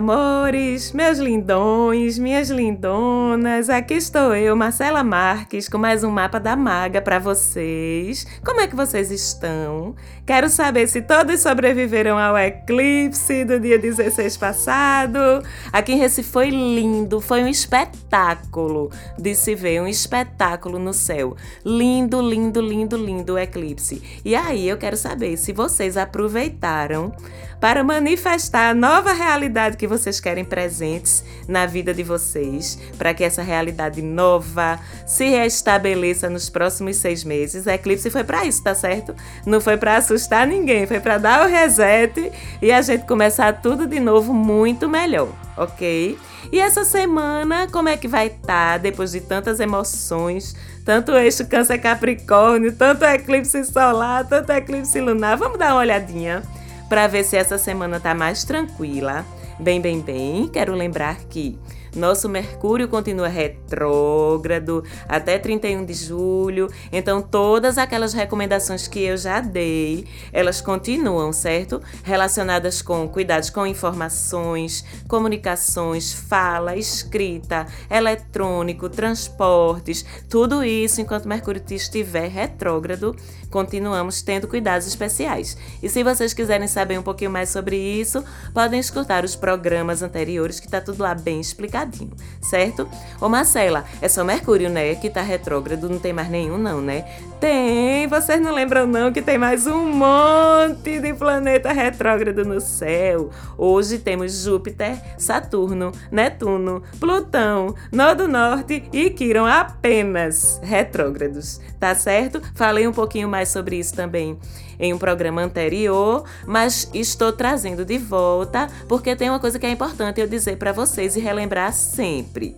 meus amores, meus lindões, minhas lindonas. Aqui estou eu, Marcela Marques, com mais um mapa da maga para vocês. Como é que vocês estão? Quero saber se todos sobreviveram ao eclipse do dia 16 passado. Aqui em Recife foi lindo, foi um espetáculo de se ver, um espetáculo no céu. Lindo, lindo, lindo, lindo o eclipse. E aí eu quero saber se vocês aproveitaram para manifestar a nova realidade que vocês querem presentes na vida de vocês, para que essa realidade nova se restabeleça nos próximos seis meses. A eclipse foi para isso, tá certo? Não foi para assustar ninguém, foi para dar o reset e a gente começar tudo de novo muito melhor, ok? E essa semana, como é que vai estar tá, depois de tantas emoções? Tanto eixo Câncer Capricórnio, tanto eclipse solar, tanto eclipse lunar. Vamos dar uma olhadinha para ver se essa semana tá mais tranquila. Bem, bem, bem. Quero lembrar que nosso Mercúrio continua retrógrado até 31 de julho, então todas aquelas recomendações que eu já dei, elas continuam, certo? Relacionadas com cuidados com informações, comunicações, fala, escrita, eletrônico, transportes, tudo isso enquanto Mercúrio estiver retrógrado, continuamos tendo cuidados especiais. E se vocês quiserem saber um pouquinho mais sobre isso, podem escutar os programas anteriores que tá tudo lá bem explicado certo? Ô Marcela, é só Mercúrio, né, que tá retrógrado, não tem mais nenhum não, né? Tem, vocês não lembram não que tem mais um monte de planeta retrógrado no céu. Hoje temos Júpiter, Saturno, Netuno, Plutão, Nodo Norte e Quiron apenas retrógrados, tá certo? Falei um pouquinho mais sobre isso também em um programa anterior, mas estou trazendo de volta porque tem uma coisa que é importante eu dizer para vocês e relembrar sempre.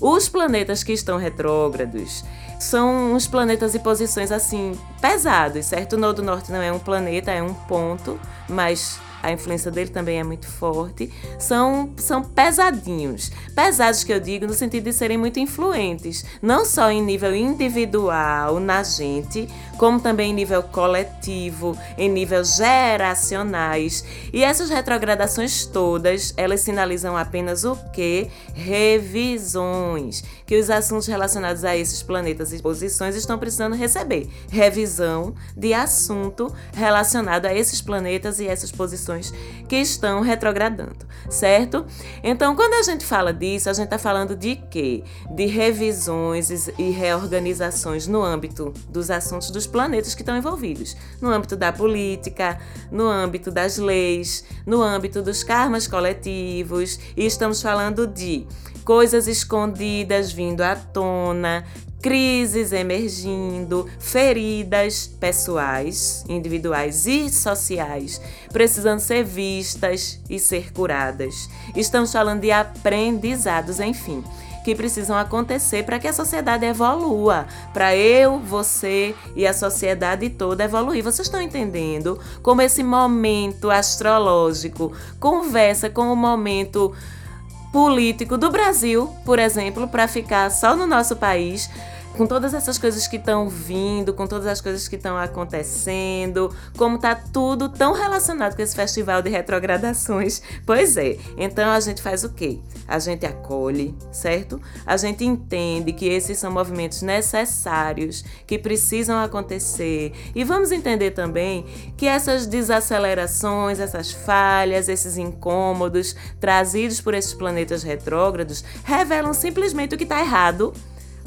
Os planetas que estão retrógrados são uns planetas e posições assim pesados, certo? O Nodo Norte não é um planeta, é um ponto, mas a influência dele também é muito forte, são, são pesadinhos. Pesados que eu digo no sentido de serem muito influentes, não só em nível individual, na gente, como também em nível coletivo, em nível geracionais. E essas retrogradações todas, elas sinalizam apenas o que? Revisões, que os assuntos relacionados a esses planetas e posições estão precisando receber. Revisão de assunto relacionado a esses planetas e essas posições que estão retrogradando, certo? Então, quando a gente fala disso, a gente está falando de quê? De revisões e reorganizações no âmbito dos assuntos dos planetas que estão envolvidos, no âmbito da política, no âmbito das leis, no âmbito dos karmas coletivos, e estamos falando de coisas escondidas vindo à tona, crises emergindo, feridas pessoais, individuais e sociais precisando ser vistas e ser curadas. Estamos falando de aprendizados, enfim que precisam acontecer para que a sociedade evolua, para eu, você e a sociedade toda evoluir. Vocês estão entendendo como esse momento astrológico conversa com o momento político do Brasil, por exemplo, para ficar só no nosso país? Com todas essas coisas que estão vindo, com todas as coisas que estão acontecendo, como tá tudo tão relacionado com esse festival de retrogradações. Pois é, então a gente faz o quê? A gente acolhe, certo? A gente entende que esses são movimentos necessários, que precisam acontecer. E vamos entender também que essas desacelerações, essas falhas, esses incômodos trazidos por esses planetas retrógrados revelam simplesmente o que está errado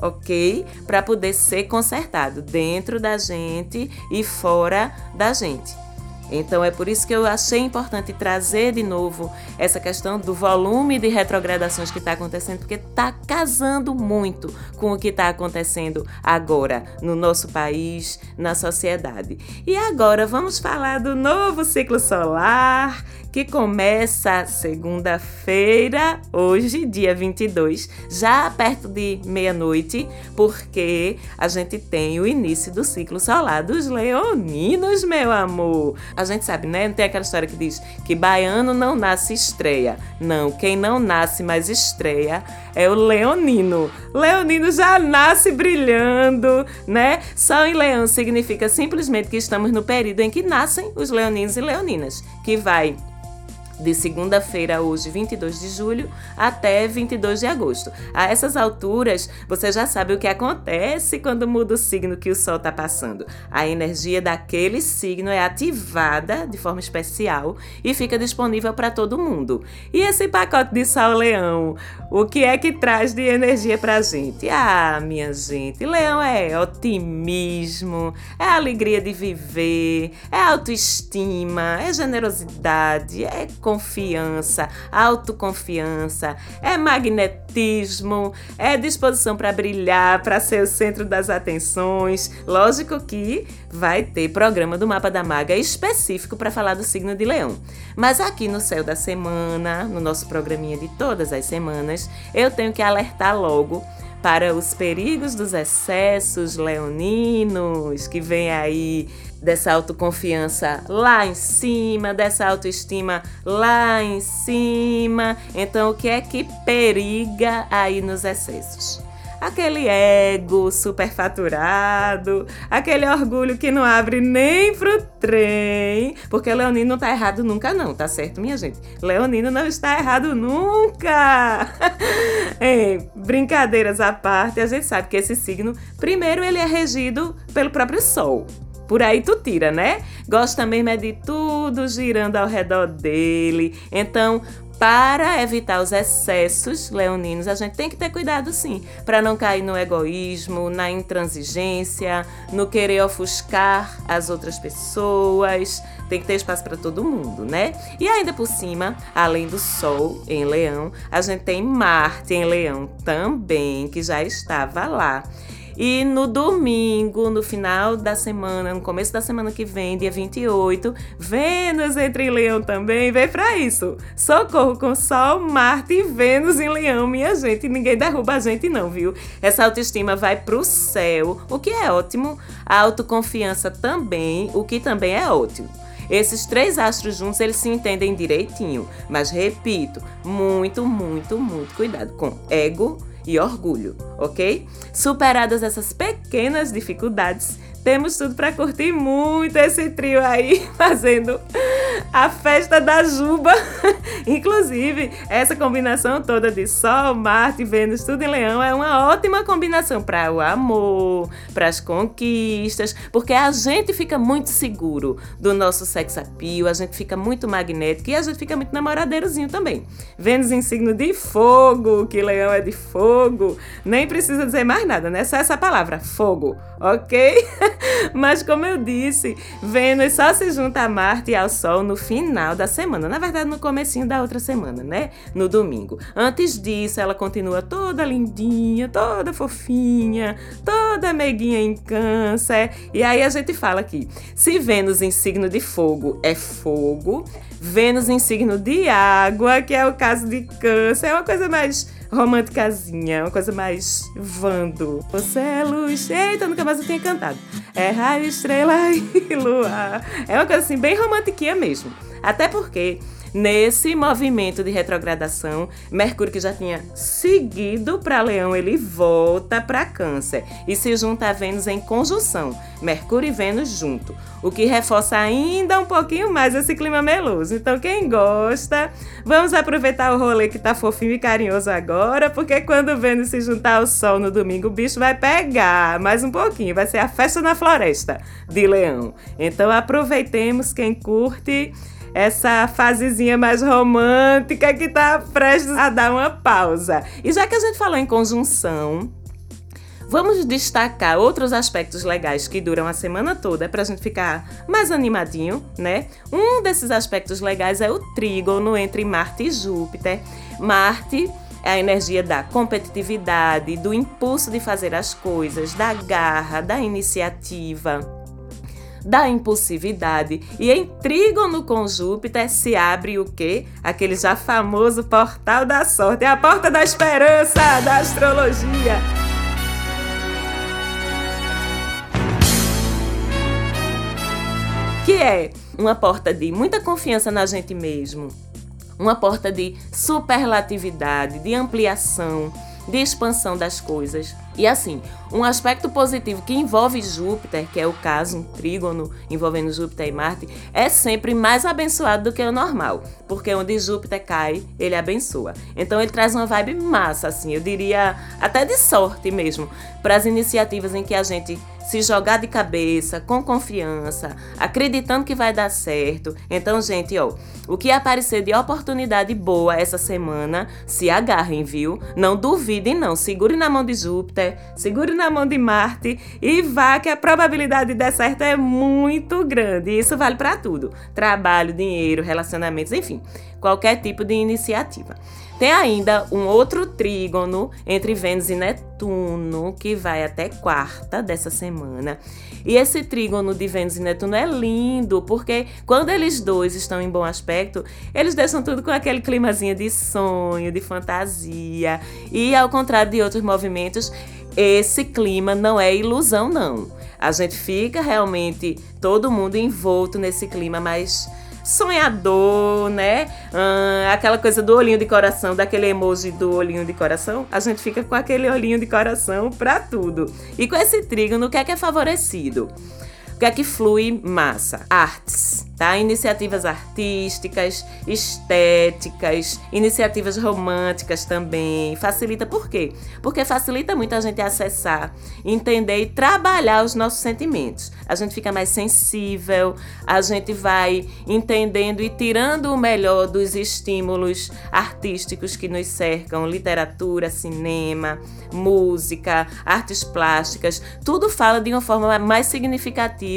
ok? Para poder ser consertado dentro da gente e fora da gente. Então é por isso que eu achei importante trazer de novo essa questão do volume de retrogradações que está acontecendo, porque está casando muito com o que está acontecendo agora no nosso país, na sociedade. E agora vamos falar do novo ciclo solar que começa segunda-feira, hoje, dia 22, já perto de meia-noite, porque a gente tem o início do ciclo solar dos leoninos, meu amor. A gente sabe, né? Não tem aquela história que diz que baiano não nasce estreia. Não, quem não nasce mais estreia é o leonino. Leonino já nasce brilhando, né? Só em leão significa simplesmente que estamos no período em que nascem os leoninos e leoninas, que vai de segunda-feira, hoje, 22 de julho, até 22 de agosto. A essas alturas, você já sabe o que acontece quando muda o signo que o Sol está passando. A energia daquele signo é ativada de forma especial e fica disponível para todo mundo. E esse pacote de Sol Leão, o que é que traz de energia para a gente? Ah, minha gente, Leão é otimismo, é alegria de viver, é autoestima, é generosidade, é confiança, autoconfiança, é magnetismo, é disposição para brilhar, para ser o centro das atenções. Lógico que vai ter programa do Mapa da Maga específico para falar do signo de Leão. Mas aqui no Céu da Semana, no nosso programinha de todas as semanas, eu tenho que alertar logo para os perigos dos excessos leoninos que vem aí dessa autoconfiança lá em cima, dessa autoestima lá em cima. Então, o que é que periga aí nos excessos? Aquele ego superfaturado, aquele orgulho que não abre nem pro trem, porque Leonino não tá errado nunca não, tá certo, minha gente? Leonino não está errado nunca! Ei, brincadeiras à parte, a gente sabe que esse signo, primeiro ele é regido pelo próprio Sol, por aí tu tira, né? Gosta mesmo é de tudo girando ao redor dele. Então, para evitar os excessos leoninos, a gente tem que ter cuidado sim, para não cair no egoísmo, na intransigência, no querer ofuscar as outras pessoas. Tem que ter espaço para todo mundo, né? E ainda por cima, além do Sol em Leão, a gente tem Marte em Leão também, que já estava lá. E no domingo, no final da semana, no começo da semana que vem, dia 28, Vênus entra em Leão também. Vem pra isso. Socorro com Sol, Marte e Vênus em Leão, minha gente. Ninguém derruba a gente, não, viu? Essa autoestima vai pro céu, o que é ótimo. A autoconfiança também, o que também é ótimo. Esses três astros juntos, eles se entendem direitinho. Mas repito, muito, muito, muito cuidado com ego, e orgulho, ok? Superadas essas pequenas dificuldades, temos tudo para curtir muito esse trio aí fazendo a festa da Juba. Inclusive, essa combinação toda de Sol, Marte, Vênus, tudo em Leão é uma ótima combinação para o amor, para as conquistas, porque a gente fica muito seguro do nosso sex appeal, a gente fica muito magnético e a gente fica muito namoradeirozinho também. Vênus em signo de fogo, que Leão é de fogo, nem precisa dizer mais nada, né? Só essa palavra, fogo, ok? Mas como eu disse, Vênus só se junta a Marte e ao Sol no final da semana, na verdade no comecinho da outra semana, né? No domingo. Antes disso, ela continua toda lindinha, toda fofinha, toda meiguinha em câncer. E aí a gente fala aqui, se Vênus em signo de fogo é fogo, Vênus em signo de água, que é o caso de câncer, é uma coisa mais românticazinha, uma coisa mais vando. Você é luz. Eita, nunca mais eu tinha cantado. É raio, estrela e lua. É uma coisa assim, bem romantiquinha mesmo. Até porque Nesse movimento de retrogradação, Mercúrio que já tinha seguido para Leão, ele volta para Câncer e se junta a Vênus em conjunção, Mercúrio e Vênus junto, o que reforça ainda um pouquinho mais esse clima meloso. Então, quem gosta, vamos aproveitar o rolê que tá fofinho e carinhoso agora, porque quando Vênus se juntar ao Sol no domingo, o bicho vai pegar mais um pouquinho, vai ser a festa na floresta de Leão. Então, aproveitemos quem curte essa fasezinha mais romântica que tá prestes a dar uma pausa. E já que a gente falou em conjunção, Vamos destacar outros aspectos legais que duram a semana toda para a gente ficar mais animadinho, né? Um desses aspectos legais é o trígono entre Marte e Júpiter. Marte é a energia da competitividade, do impulso de fazer as coisas, da garra, da iniciativa da impulsividade. E em trígono com Júpiter se abre o quê? Aquele já famoso portal da sorte, é a porta da esperança da astrologia. Que é uma porta de muita confiança na gente mesmo, uma porta de superlatividade, de ampliação, de expansão das coisas. E assim, um aspecto positivo que envolve Júpiter, que é o caso, um trígono envolvendo Júpiter e Marte, é sempre mais abençoado do que o normal, porque onde Júpiter cai, ele abençoa. Então ele traz uma vibe massa, assim, eu diria até de sorte mesmo, para as iniciativas em que a gente se jogar de cabeça, com confiança, acreditando que vai dar certo. Então, gente, ó, o que aparecer de oportunidade boa essa semana, se agarrem, viu? Não duvidem, não. Segure na mão de Júpiter, segure na mão de Marte e vá que a probabilidade de dar certo é muito grande. Isso vale para tudo: trabalho, dinheiro, relacionamentos, enfim, qualquer tipo de iniciativa. Tem ainda um outro trígono entre Vênus e Netuno, que vai até quarta dessa semana. E esse trígono de Vênus e Netuno é lindo, porque quando eles dois estão em bom aspecto, eles deixam tudo com aquele climazinho de sonho, de fantasia. E ao contrário de outros movimentos, esse clima não é ilusão, não. A gente fica realmente todo mundo envolto nesse clima mais sonhador, né? Ah, aquela coisa do olhinho de coração, daquele emoji do olhinho de coração, a gente fica com aquele olhinho de coração para tudo. E com esse trígono, o que é que é favorecido? O que é que flui massa? Artes, tá? Iniciativas artísticas, estéticas, iniciativas românticas também. Facilita por quê? Porque facilita muito a gente acessar, entender e trabalhar os nossos sentimentos. A gente fica mais sensível, a gente vai entendendo e tirando o melhor dos estímulos artísticos que nos cercam, literatura, cinema, música, artes plásticas, tudo fala de uma forma mais significativa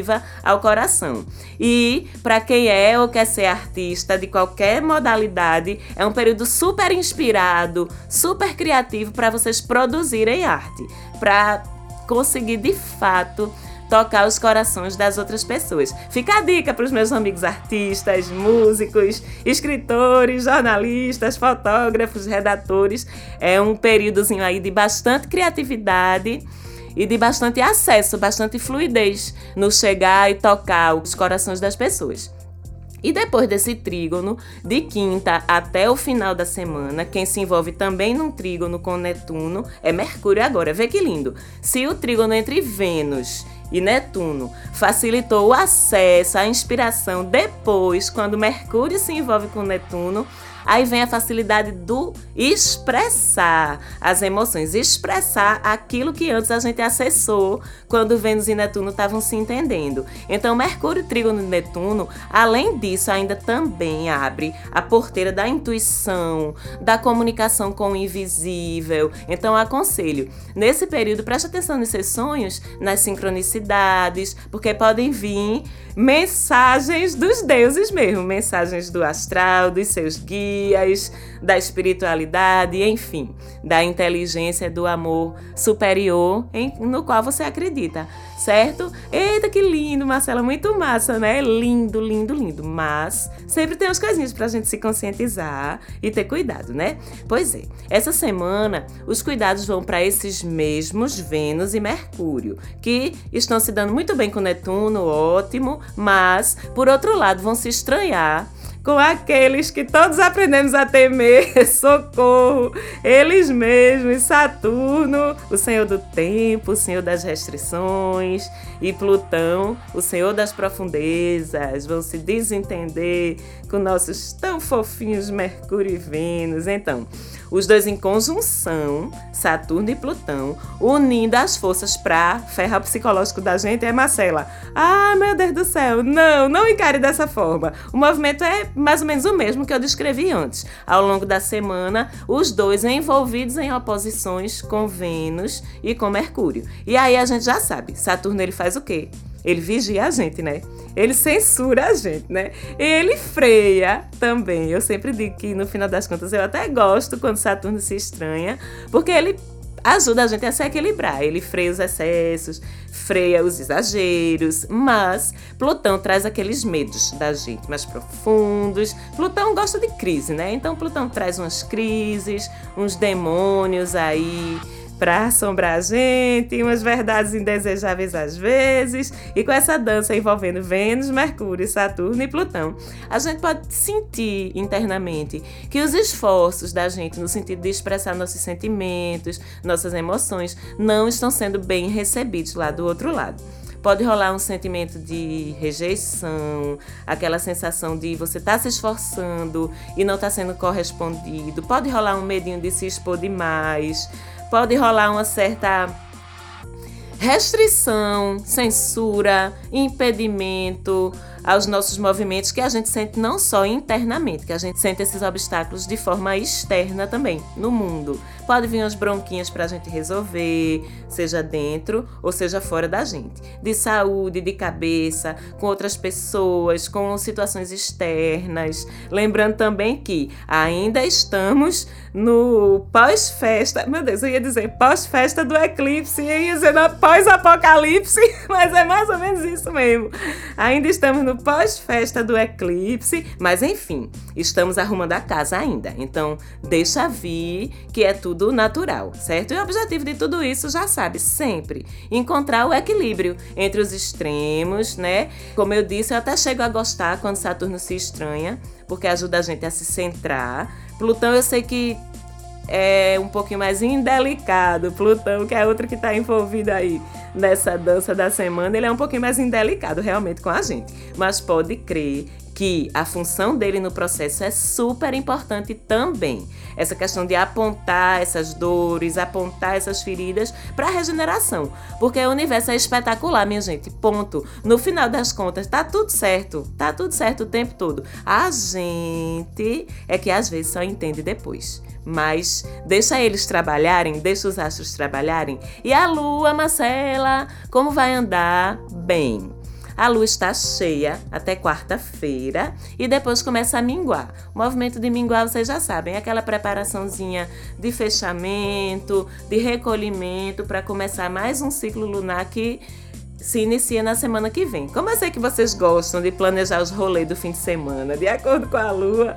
ao coração. E para quem é ou quer ser artista de qualquer modalidade, é um período super inspirado, super criativo para vocês produzirem arte, para conseguir de fato tocar os corações das outras pessoas. Fica a dica para os meus amigos artistas, músicos, escritores, jornalistas, fotógrafos, redatores. É um períodozinho aí de bastante criatividade e de bastante acesso, bastante fluidez no chegar e tocar os corações das pessoas. E depois desse trígono, de quinta até o final da semana, quem se envolve também num trígono com Netuno é Mercúrio agora. Vê que lindo! Se o trígono entre Vênus e Netuno facilitou o acesso à inspiração depois, quando Mercúrio se envolve com Netuno, Aí vem a facilidade do expressar as emoções, expressar aquilo que antes a gente acessou quando Vênus e Netuno estavam se entendendo. Então, Mercúrio, Trígono e Netuno, além disso, ainda também abre a porteira da intuição, da comunicação com o invisível. Então, aconselho, nesse período, preste atenção nos seus sonhos, nas sincronicidades, porque podem vir mensagens dos deuses mesmo, mensagens do astral, dos seus guias, da espiritualidade, enfim, da inteligência, do amor superior em, no qual você acredita, certo? Eita, que lindo, Marcela, muito massa, né? Lindo, lindo, lindo. Mas sempre tem uns coisinhas pra gente se conscientizar e ter cuidado, né? Pois é, essa semana os cuidados vão para esses mesmos Vênus e Mercúrio, que estão se dando muito bem com Netuno, ótimo, mas por outro lado vão se estranhar com aqueles que todos aprendemos a temer, socorro, eles mesmos, Saturno, o senhor do tempo, o senhor das restrições, e Plutão, o senhor das profundezas, vão se desentender com nossos tão fofinhos Mercúrio e Vênus. Então, os dois em conjunção, Saturno e Plutão, unindo as forças para ferrar o psicológico da gente, é Marcela. Ah, meu Deus do céu, não, não encare dessa forma. O movimento é mais ou menos o mesmo que eu descrevi antes. Ao longo da semana, os dois envolvidos em oposições com Vênus e com Mercúrio. E aí a gente já sabe, Saturno ele faz o quê? Ele vigia a gente, né? Ele censura a gente, né? Ele freia também. Eu sempre digo que no final das contas eu até gosto quando Saturno se estranha, porque ele ajuda a gente a se equilibrar. Ele freia os excessos, freia os exageros, mas Plutão traz aqueles medos da gente mais profundos. Plutão gosta de crise, né? Então Plutão traz umas crises, uns demônios aí para assombrar a gente, umas verdades indesejáveis às vezes, e com essa dança envolvendo Vênus, Mercúrio, Saturno e Plutão, a gente pode sentir internamente que os esforços da gente no sentido de expressar nossos sentimentos, nossas emoções, não estão sendo bem recebidos lá do outro lado. Pode rolar um sentimento de rejeição, aquela sensação de você estar tá se esforçando e não está sendo correspondido. Pode rolar um medinho de se expor demais pode rolar uma certa restrição, censura, impedimento aos nossos movimentos que a gente sente não só internamente, que a gente sente esses obstáculos de forma externa também, no mundo. Pode vir umas bronquinhas para a gente resolver, seja dentro ou seja fora da gente. De saúde, de cabeça, com outras pessoas, com situações externas. Lembrando também que ainda estamos no pós-festa. Meu Deus, eu ia dizer pós-festa do eclipse, eu ia dizer pós-apocalipse, mas é mais ou menos isso mesmo. Ainda estamos no pós-festa do eclipse, mas enfim, estamos arrumando a casa ainda. Então, deixa vir que é tudo tudo natural, certo? E o objetivo de tudo isso, já sabe, sempre encontrar o equilíbrio entre os extremos, né? Como eu disse, eu até chego a gostar quando Saturno se estranha, porque ajuda a gente a se centrar. Plutão, eu sei que é um pouquinho mais indelicado. Plutão, que é outro que está envolvido aí nessa dança da semana, ele é um pouquinho mais indelicado realmente com a gente. Mas pode crer que a função dele no processo é super importante também. Essa questão de apontar essas dores, apontar essas feridas para a regeneração. Porque o universo é espetacular, minha gente. Ponto. No final das contas, tá tudo certo. Tá tudo certo o tempo todo. A gente é que às vezes só entende depois. Mas deixa eles trabalharem, deixa os astros trabalharem. E a lua, Marcela, como vai andar? Bem. A lua está cheia até quarta-feira e depois começa a minguar. O movimento de minguar, vocês já sabem, é aquela preparaçãozinha de fechamento, de recolhimento para começar mais um ciclo lunar que se inicia na semana que vem. Como eu sei que vocês gostam de planejar os rolês do fim de semana, de acordo com a lua,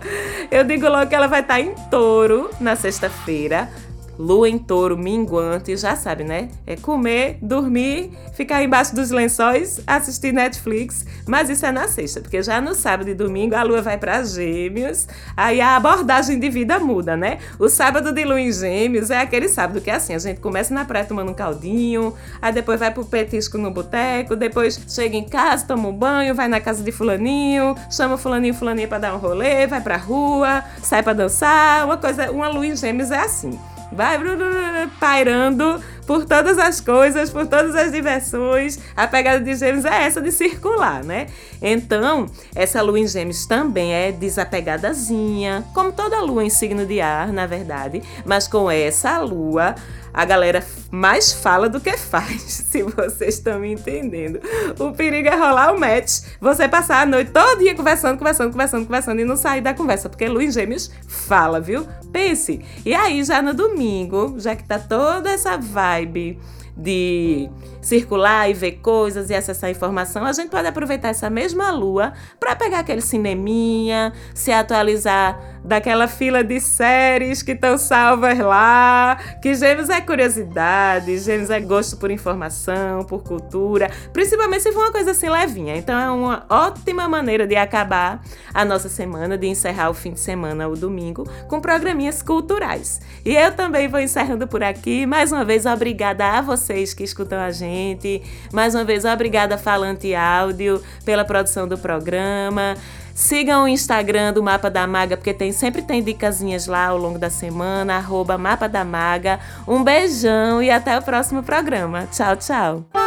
eu digo logo que ela vai estar em touro na sexta-feira, lua em touro minguante, já sabe, né? É comer, dormir, ficar embaixo dos lençóis, assistir Netflix, mas isso é na sexta, porque já no sábado e domingo a lua vai para Gêmeos, aí a abordagem de vida muda, né? O sábado de lua em Gêmeos é aquele sábado que é assim, a gente começa na praia tomando um caldinho, aí depois vai pro petisco no boteco, depois chega em casa, toma um banho, vai na casa de fulaninho, chama fulaninho, fulaninha para dar um rolê, vai pra rua, sai para dançar, uma coisa, uma lua em Gêmeos é assim vai pairando por todas as coisas, por todas as diversões. A pegada de Gêmeos é essa de circular, né? Então, essa lua em Gêmeos também é desapegadazinha, como toda lua em signo de ar, na verdade, mas com essa lua a galera mais fala do que faz, se vocês estão me entendendo. O perigo é rolar o match, você passar a noite todo dia conversando, conversando, conversando, conversando e não sair da conversa, porque Luiz Gêmeos fala, viu? Pense. E aí, já no domingo, já que tá toda essa vibe de circular e ver coisas e acessar informação, a gente pode aproveitar essa mesma lua para pegar aquele cineminha, se atualizar daquela fila de séries que estão salvas lá, que Gêmeos é curiosidade, Gêmeos é gosto por informação, por cultura, principalmente se for uma coisa assim levinha. Então é uma ótima maneira de acabar a nossa semana, de encerrar o fim de semana, o domingo, com programinhas culturais. E eu também vou encerrando por aqui. Mais uma vez, obrigada a vocês que escutam a gente. Mais uma vez, obrigada Falante Áudio pela produção do programa. Sigam o Instagram do Mapa da Maga, porque tem, sempre tem dicasinhas lá ao longo da semana, arroba Mapa da Maga. Um beijão e até o próximo programa. Tchau, tchau.